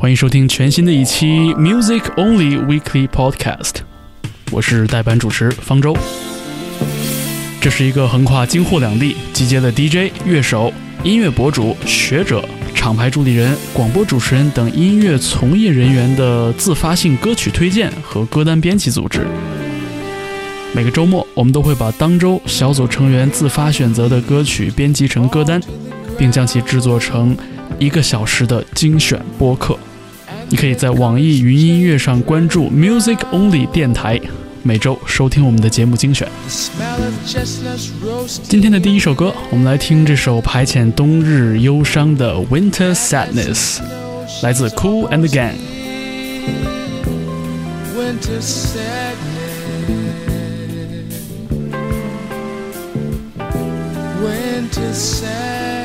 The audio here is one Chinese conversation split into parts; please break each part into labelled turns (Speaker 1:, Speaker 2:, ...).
Speaker 1: 欢迎收听全新的一期 Music Only Weekly Podcast，我是代班主持方舟。这是一个横跨京沪两地，集结了 DJ、乐手、音乐博主、学者、厂牌助理人、广播主持人等音乐从业人员的自发性歌曲推荐和歌单编辑组织。每个周末，我们都会把当周小组成员自发选择的歌曲编辑成歌单，并将其制作成一个小时的精选播客。你可以在网易云音乐上关注 Music Only 电台，每周收听我们的节目精选。今天的第一首歌，我们来听这首排遣冬日忧伤的 Winter Sadness，来自 Cool and Gang。
Speaker 2: winter sadness. Winter sadness.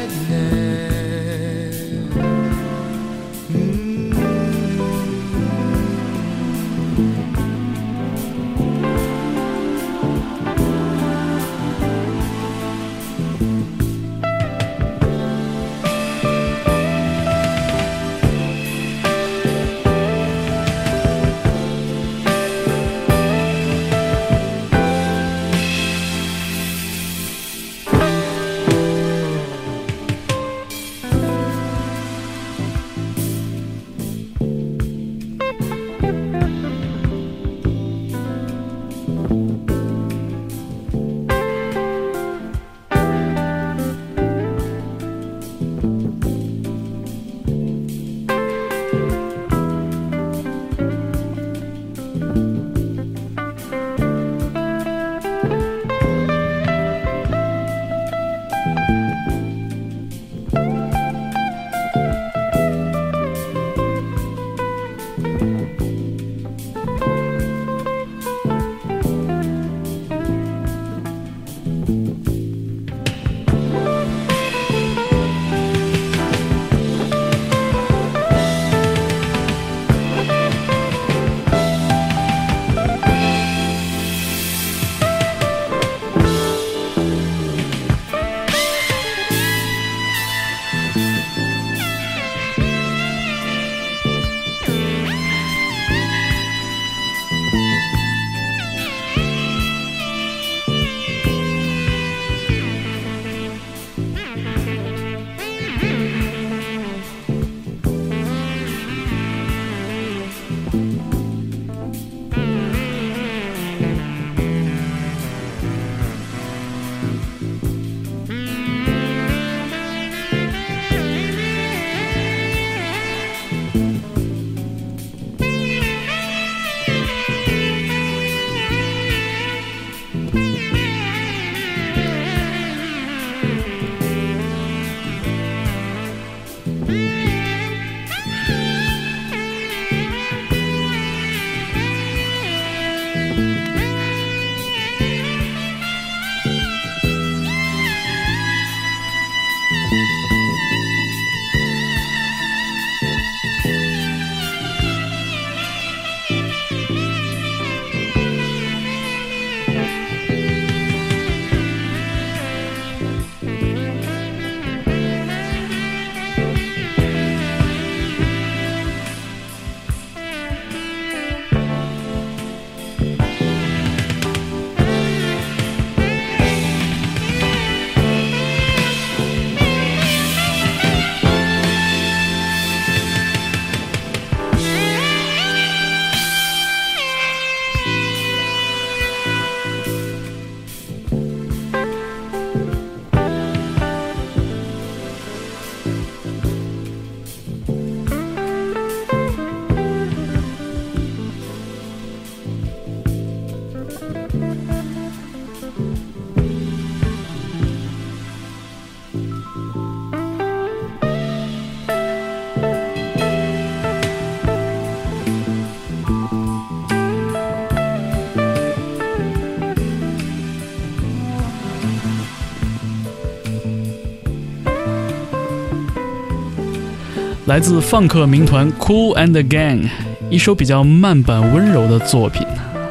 Speaker 1: 来自放克民团 Cool and Gang，一首比较慢板温柔的作品，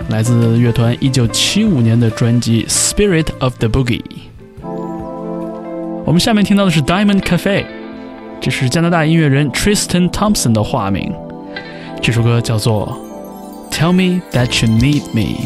Speaker 1: 来自乐团1975年的专辑《Spirit of the Boogie》。我们下面听到的是 Diamond Cafe，
Speaker 3: 这是加拿大音乐人 Tristan Thompson 的化名。这首歌叫做《Tell Me That You Need Me》。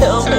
Speaker 3: 来自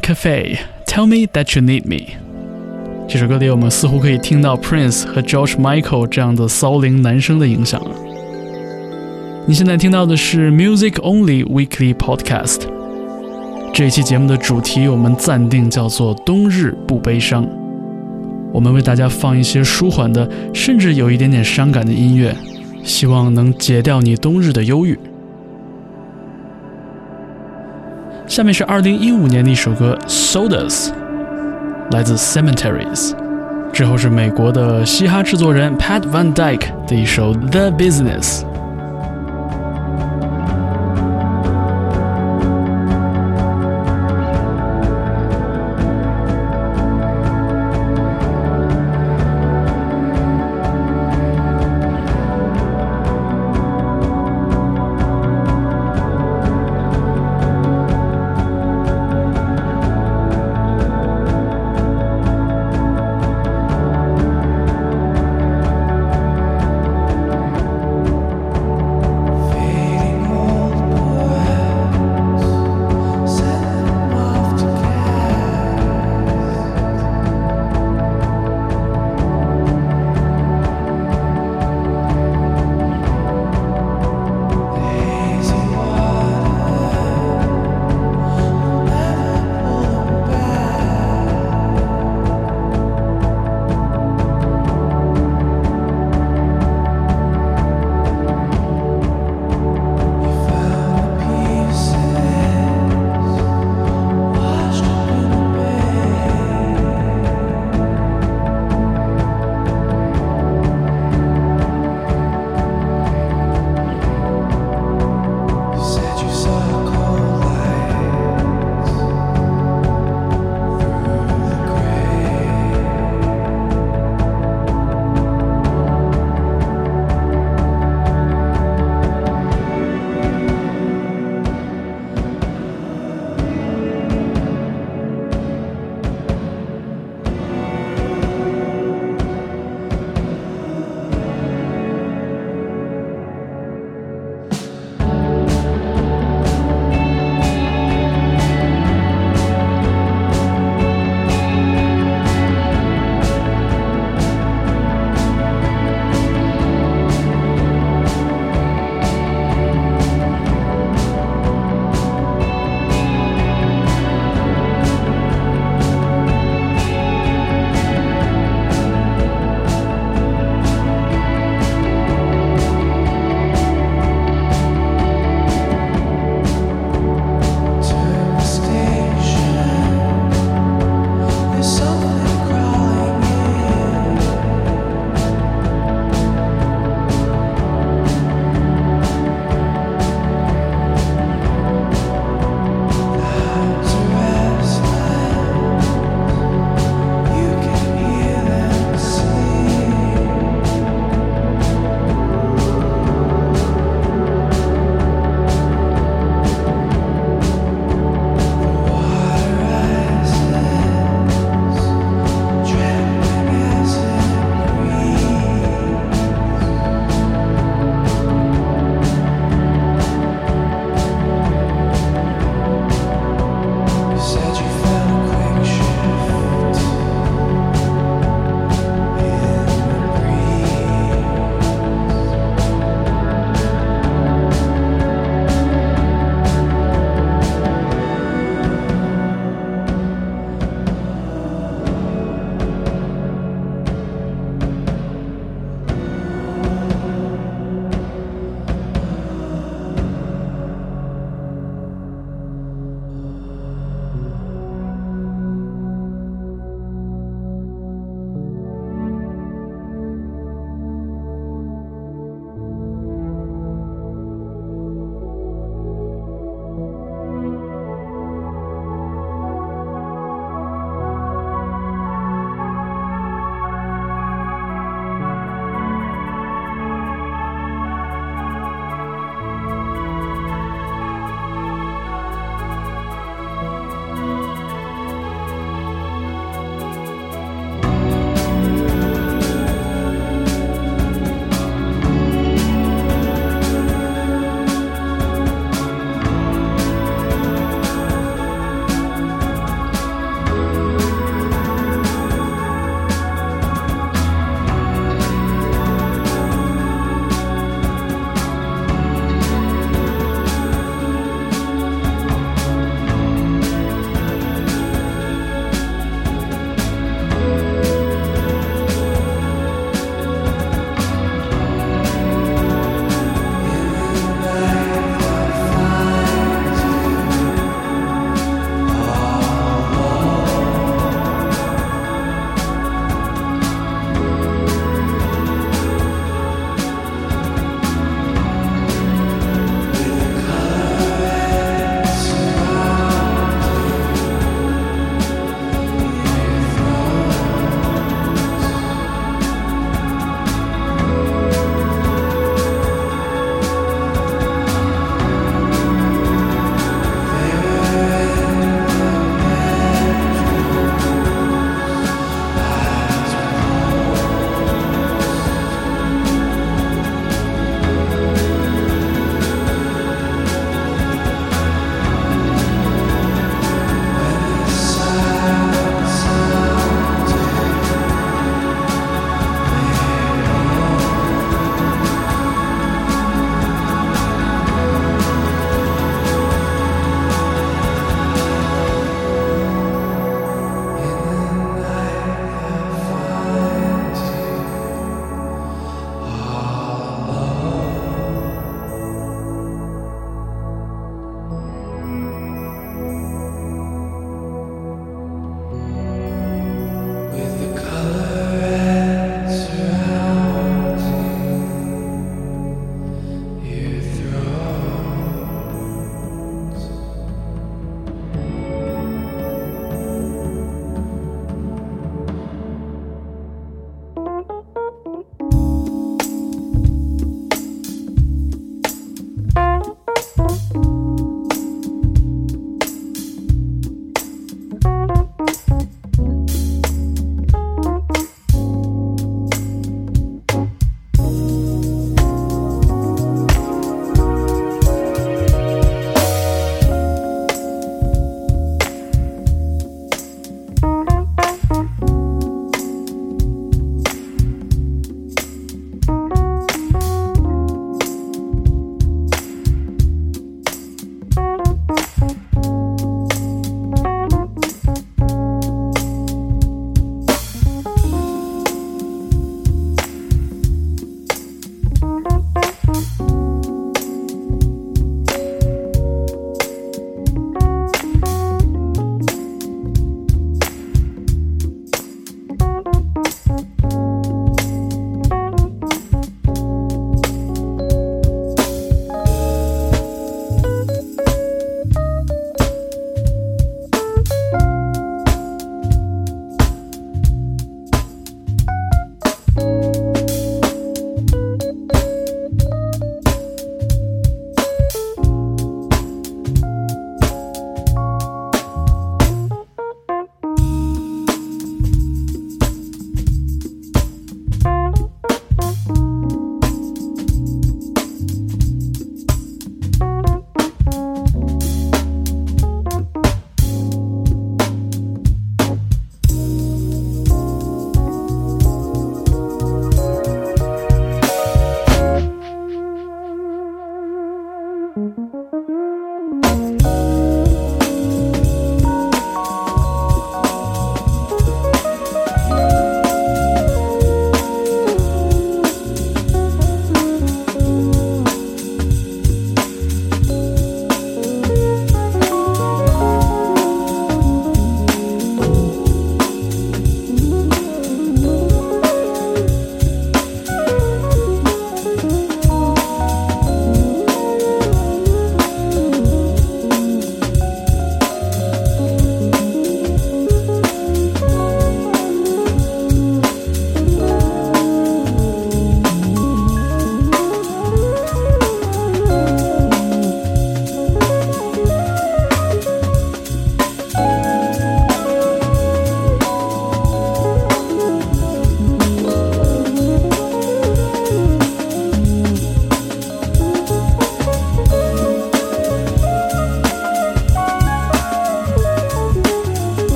Speaker 3: Cafe，《Tell Me That You Need Me》。这首歌里，我们似乎可以听到 Prince 和 George Michael 这样的骚灵男声的影响。你现在听到的是 Music Only Weekly Podcast。这一期节目的主题我们暂定叫做“冬日不悲伤”。我们为大家放一些舒缓的，甚至有一点点伤感的音乐，希望能解掉你冬日的忧郁。下面是二零一五年的一首歌《Sodas》，来自 Cemeteries。之后是美国的嘻哈制作人 Pat Van Dyke 的一首《The Business》。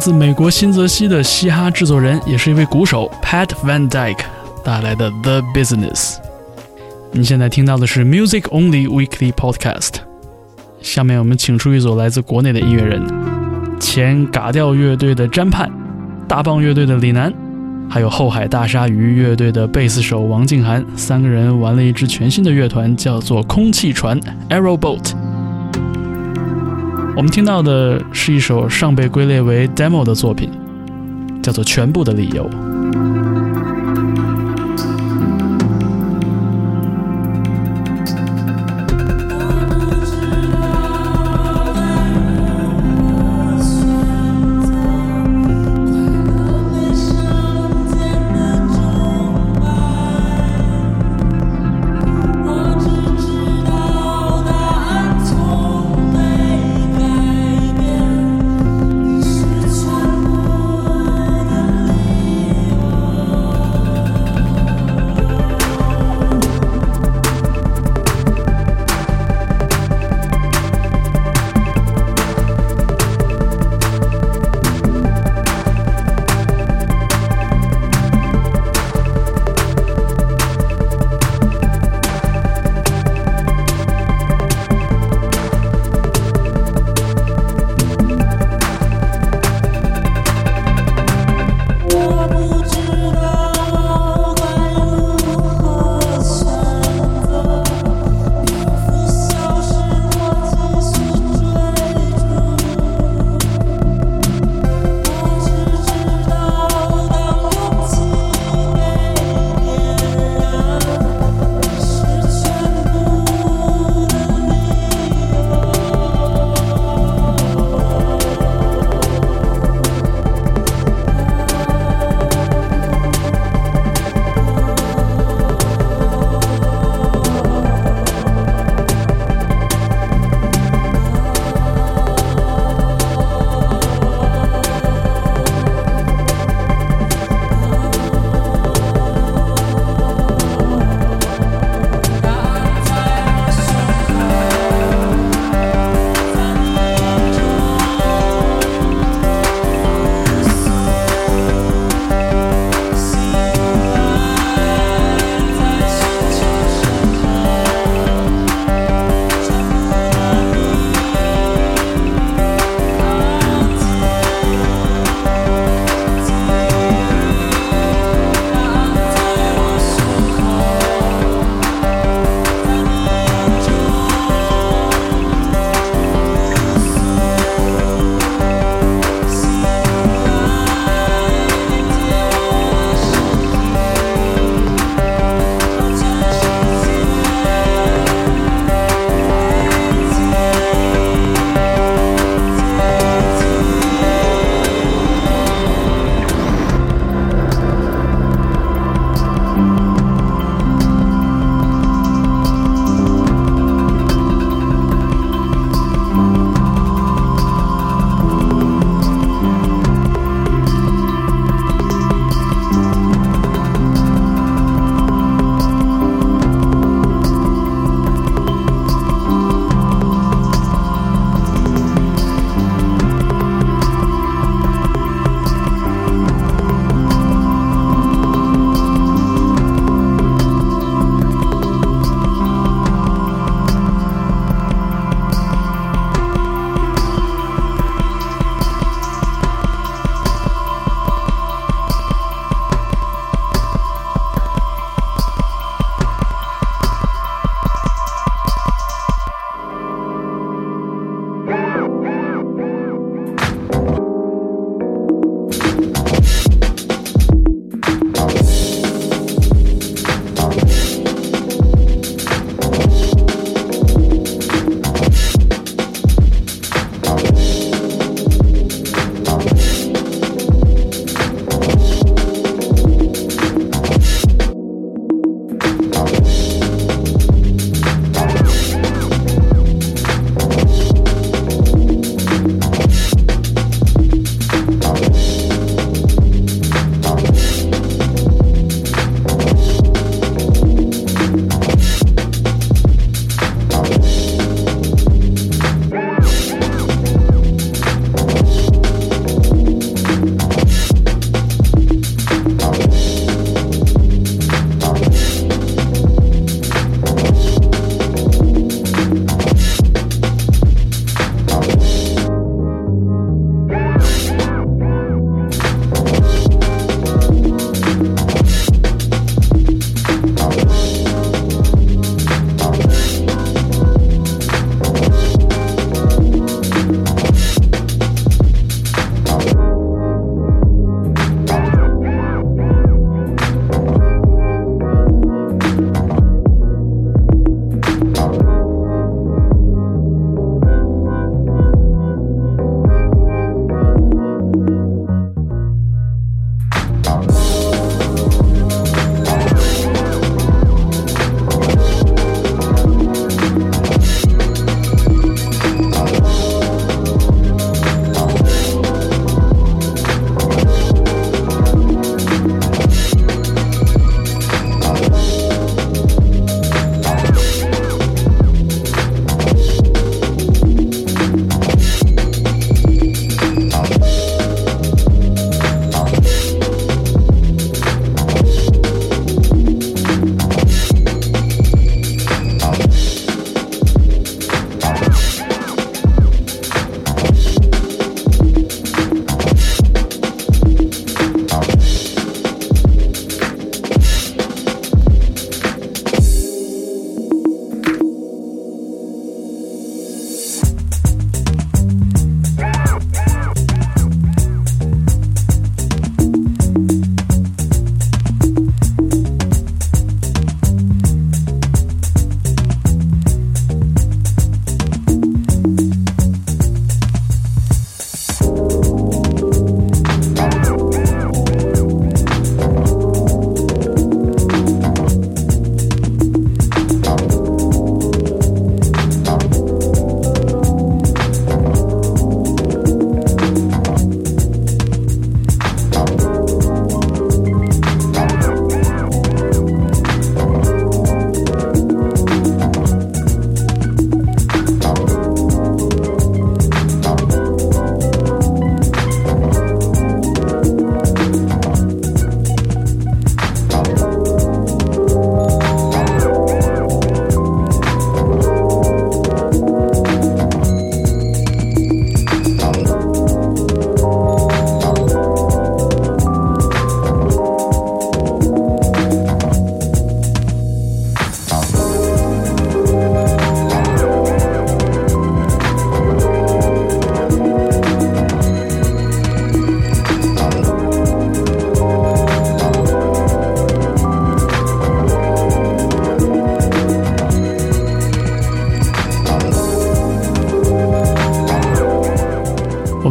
Speaker 1: 自美国新泽西的嘻哈制作人，也是一位鼓手 Pat Van Dyke 带来的《The Business》。你现在听到的是 Music Only Weekly Podcast。下面我们请出一组来自国内的音乐人：前嘎调乐队的詹盼，大棒乐队的李楠，还有后海大鲨鱼乐队的贝斯手王静涵。三个人玩了一支全新的乐团，叫做空气船 （Arrow Boat）。我们听到的是一首尚被归类为 demo 的作品，叫做《全部的理由》。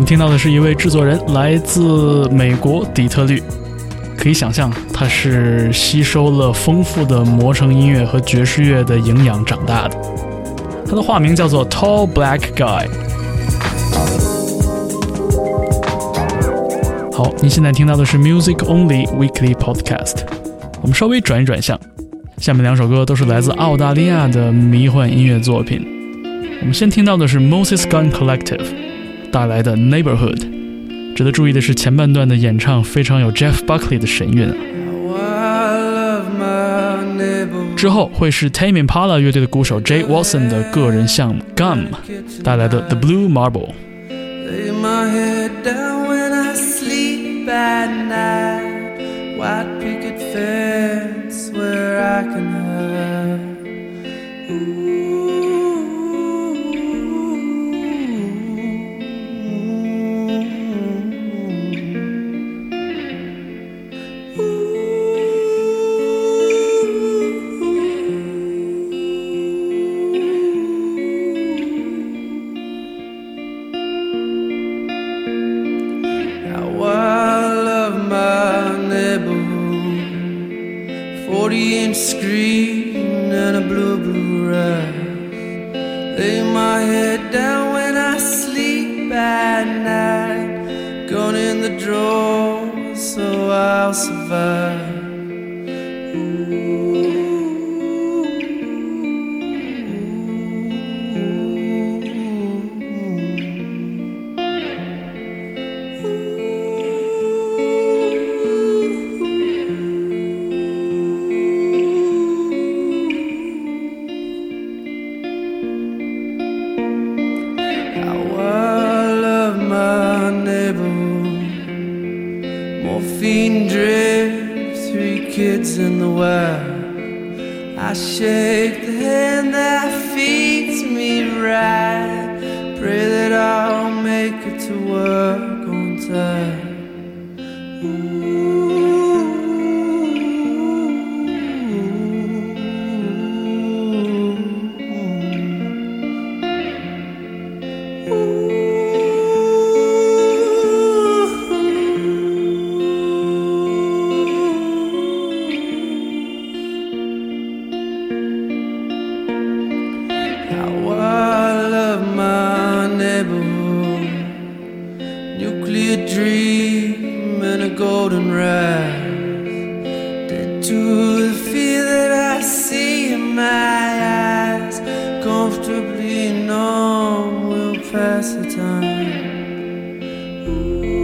Speaker 4: 听到的是一位制作人，来自美国底特律。可以想象，他是吸收了丰富的魔城音乐和爵士乐的营养长大的。他的化名叫做 Tall Black Guy。好，您现在听到的是 Music Only Weekly Podcast。我们稍微转一转向，下面两首歌都是来自澳大利亚的迷幻音乐作品。我们先听到的是 Moses Gun Collective 带来的《Neighborhood》。值得注意的是，前半段的演唱非常有 Jeff Buckley 的神韵啊。之后会是 Tame Impala 乐队的鼓手 Jay Watson 的个人项目《Gum》带来的《The Blue Marble》。
Speaker 3: White picket fence. know we'll pass the time. Ooh.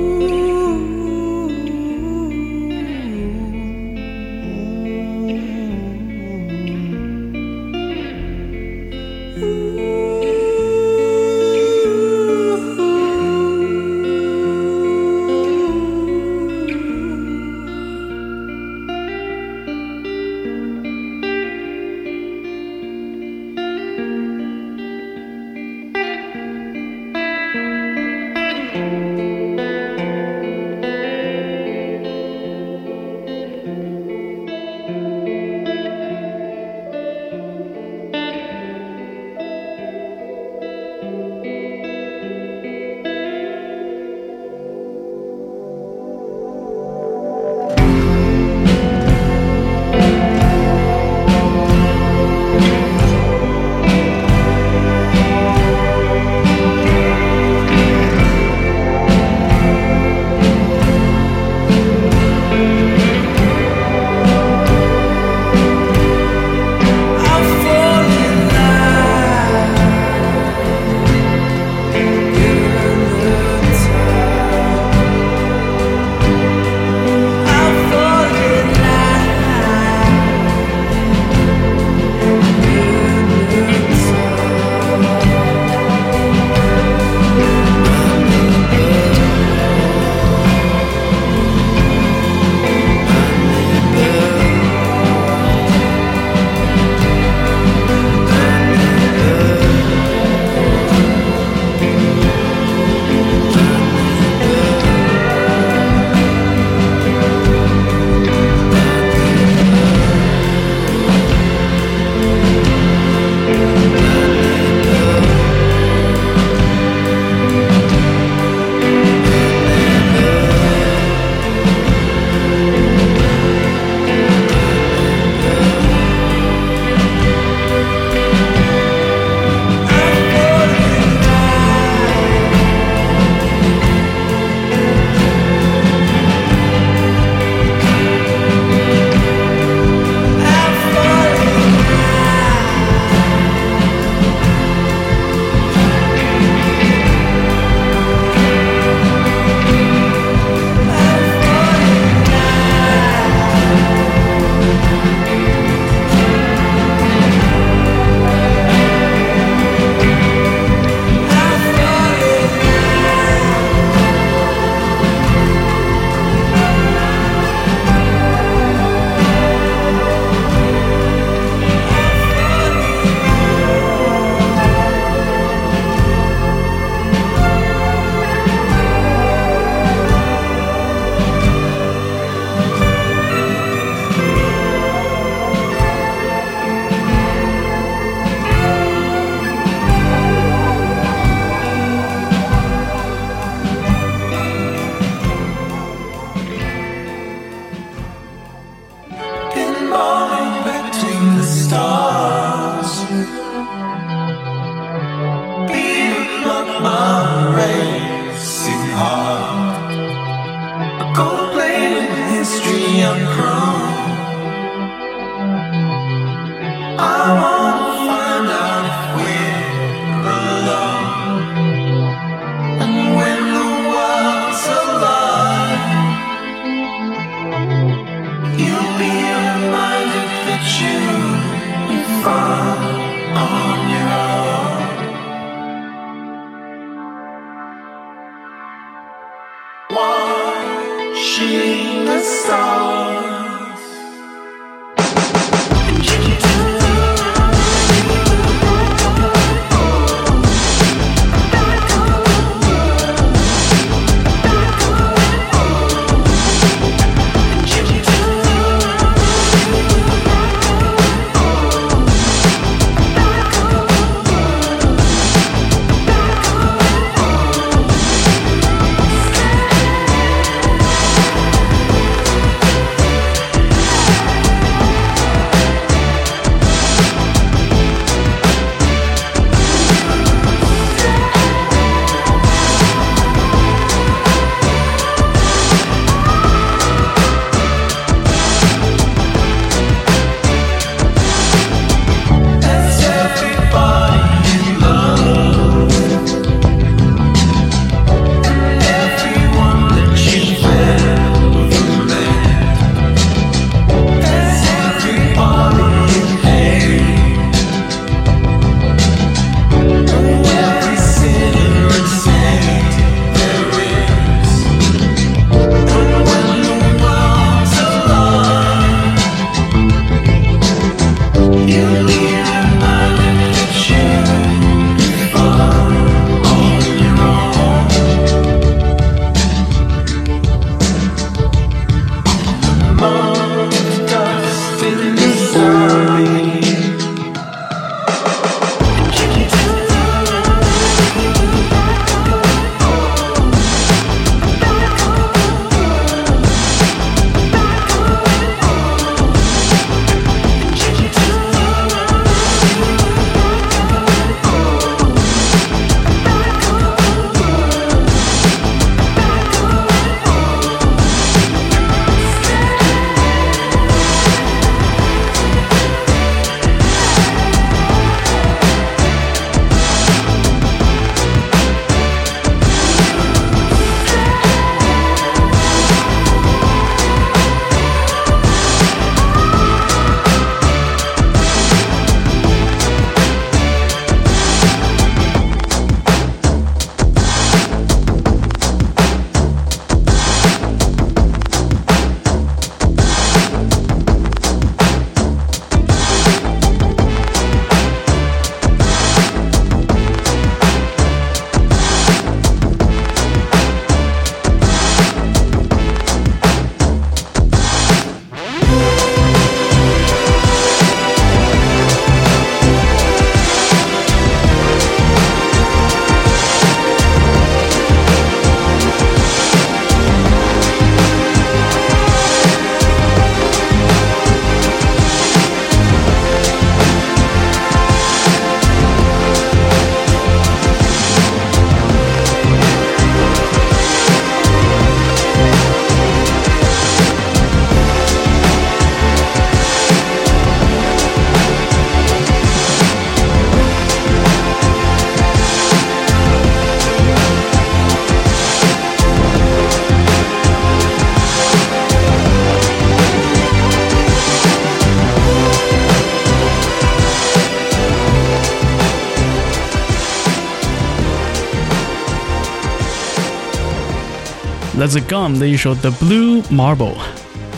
Speaker 1: 来自 Gum 的一首《The Blue Marble》，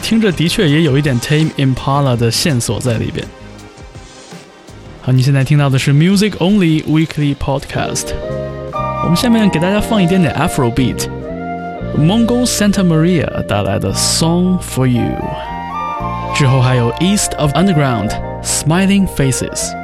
Speaker 1: 听着的确也有一点 Tame Impala 的线索在里边。好，你现在听到的是 Music Only Weekly Podcast。我们下面给大家放一点点 Afro Beat，Mongo Santa Maria 带来的《Song for You》，之后还有 East of Underground Smiling Faces。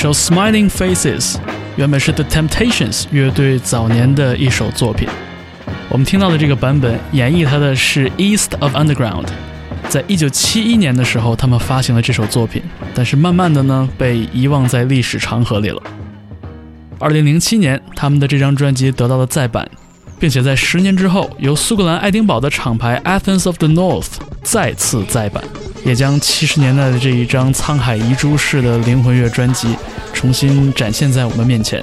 Speaker 1: 首《Smiling Faces》原本是 The Temptations 乐队早年的一首作品。我们听到的这个版本演绎它的是 East of Underground。在一九七一年的时候，他们发行了这首作品，但是慢慢的呢，被遗忘在历史长河里了。二零零七年，他们的这张专辑得到了再版，并且在十年之后，由苏格兰爱丁堡的厂牌 Athens of the North 再次再版，也将七十年代的这一张沧海遗珠式的灵魂乐专辑重新展现在我们面前。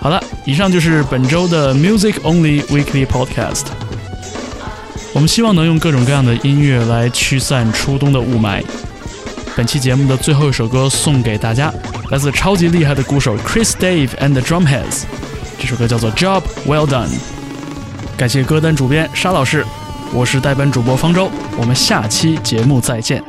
Speaker 1: 好了，以上就是本周的 Music Only Weekly Podcast。我们希望能用各种各样的音乐来驱散初冬的雾霾。本期节目的最后一首歌送给大家，来自超级厉害的鼓手 Chris Dave and the Drumheads，这首歌叫做 Job Well Done。感谢歌单主编沙老师，我是代班主播方舟，我们下期节目再见。